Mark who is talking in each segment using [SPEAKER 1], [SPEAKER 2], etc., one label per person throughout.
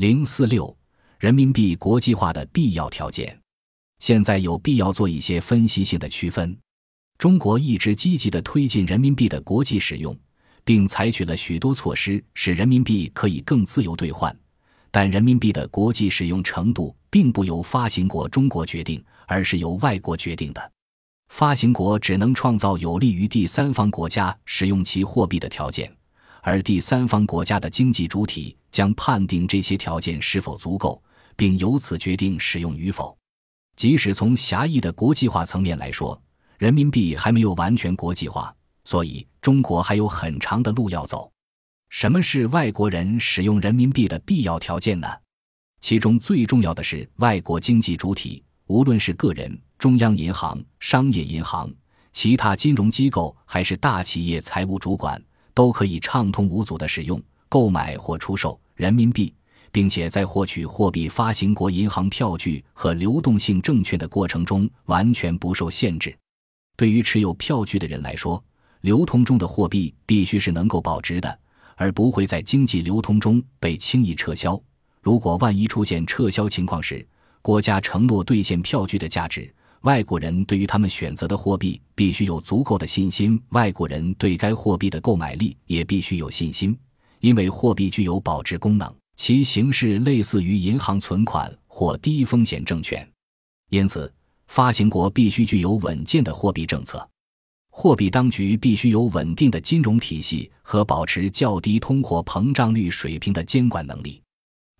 [SPEAKER 1] 零四六，人民币国际化的必要条件。现在有必要做一些分析性的区分。中国一直积极地推进人民币的国际使用，并采取了许多措施，使人民币可以更自由兑换。但人民币的国际使用程度并不由发行国中国决定，而是由外国决定的。发行国只能创造有利于第三方国家使用其货币的条件，而第三方国家的经济主体将判定这些条件是否足够，并由此决定使用与否。即使从狭义的国际化层面来说，人民币还没有完全国际化，所以中国还有很长的路要走。什么是外国人使用人民币的必要条件呢？其中最重要的是，外国经济主体，无论是个人、中央银行、商业银行、其他金融机构，还是大企业财务主管，都可以畅通无阻地使用、购买或出售人民币。并且在获取货币发行国银行票据和流动性证券的过程中完全不受限制。对于持有票据的人来说，流通中的货币必须是能够保值的，而不会在经济流通中被轻易撤销。如果万一出现撤销情况时，国家承诺兑现票据的价值，外国人对于他们选择的货币必须有足够的信心，外国人对该货币的购买力也必须有信心，因为货币具有保值功能。其形式类似于银行存款或低风险证券，因此发行国必须具有稳健的货币政策，货币当局必须有稳定的金融体系和保持较低通货膨胀率水平的监管能力。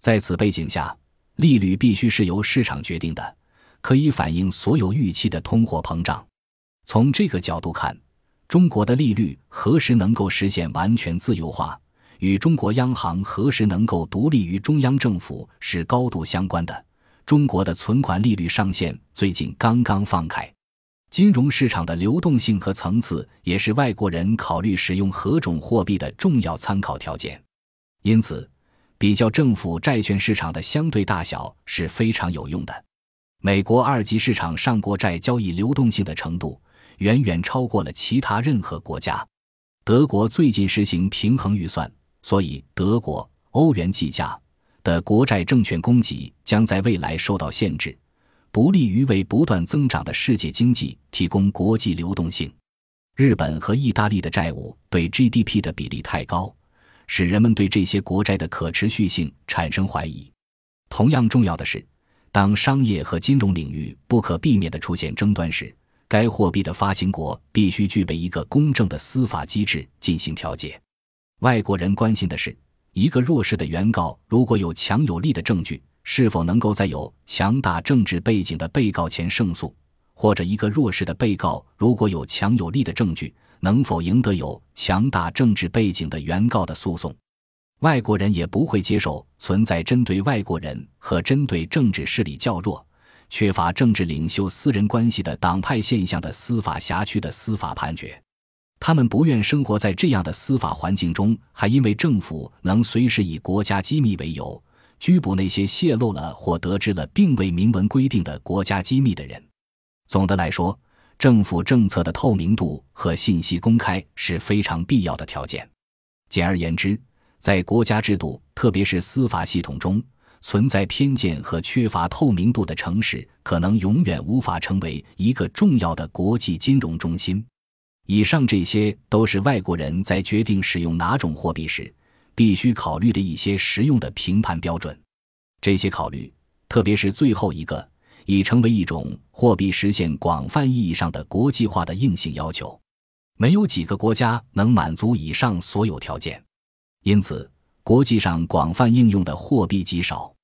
[SPEAKER 1] 在此背景下，利率必须是由市场决定的，可以反映所有预期的通货膨胀。从这个角度看，中国的利率何时能够实现完全自由化？与中国央行何时能够独立于中央政府是高度相关的。中国的存款利率上限最近刚刚放开，金融市场的流动性和层次也是外国人考虑使用何种货币的重要参考条件。因此，比较政府债券市场的相对大小是非常有用的。美国二级市场上国债交易流动性的程度远远超过了其他任何国家。德国最近实行平衡预算。所以，德国、欧元计价的国债证券供给将在未来受到限制，不利于为不断增长的世界经济提供国际流动性。日本和意大利的债务对 GDP 的比例太高，使人们对这些国债的可持续性产生怀疑。同样重要的是，当商业和金融领域不可避免地出现争端时，该货币的发行国必须具备一个公正的司法机制进行调解。外国人关心的是，一个弱势的原告如果有强有力的证据，是否能够在有强大政治背景的被告前胜诉；或者一个弱势的被告如果有强有力的证据，能否赢得有强大政治背景的原告的诉讼？外国人也不会接受存在针对外国人和针对政治势力较弱、缺乏政治领袖私人关系的党派现象的司法辖区的司法判决。他们不愿生活在这样的司法环境中，还因为政府能随时以国家机密为由拘捕那些泄露了或得知了并未明文规定的国家机密的人。总的来说，政府政策的透明度和信息公开是非常必要的条件。简而言之，在国家制度，特别是司法系统中存在偏见和缺乏透明度的城市，可能永远无法成为一个重要的国际金融中心。以上这些都是外国人在决定使用哪种货币时必须考虑的一些实用的评判标准。这些考虑，特别是最后一个，已成为一种货币实现广泛意义上的国际化的硬性要求。没有几个国家能满足以上所有条件，因此国际上广泛应用的货币极少。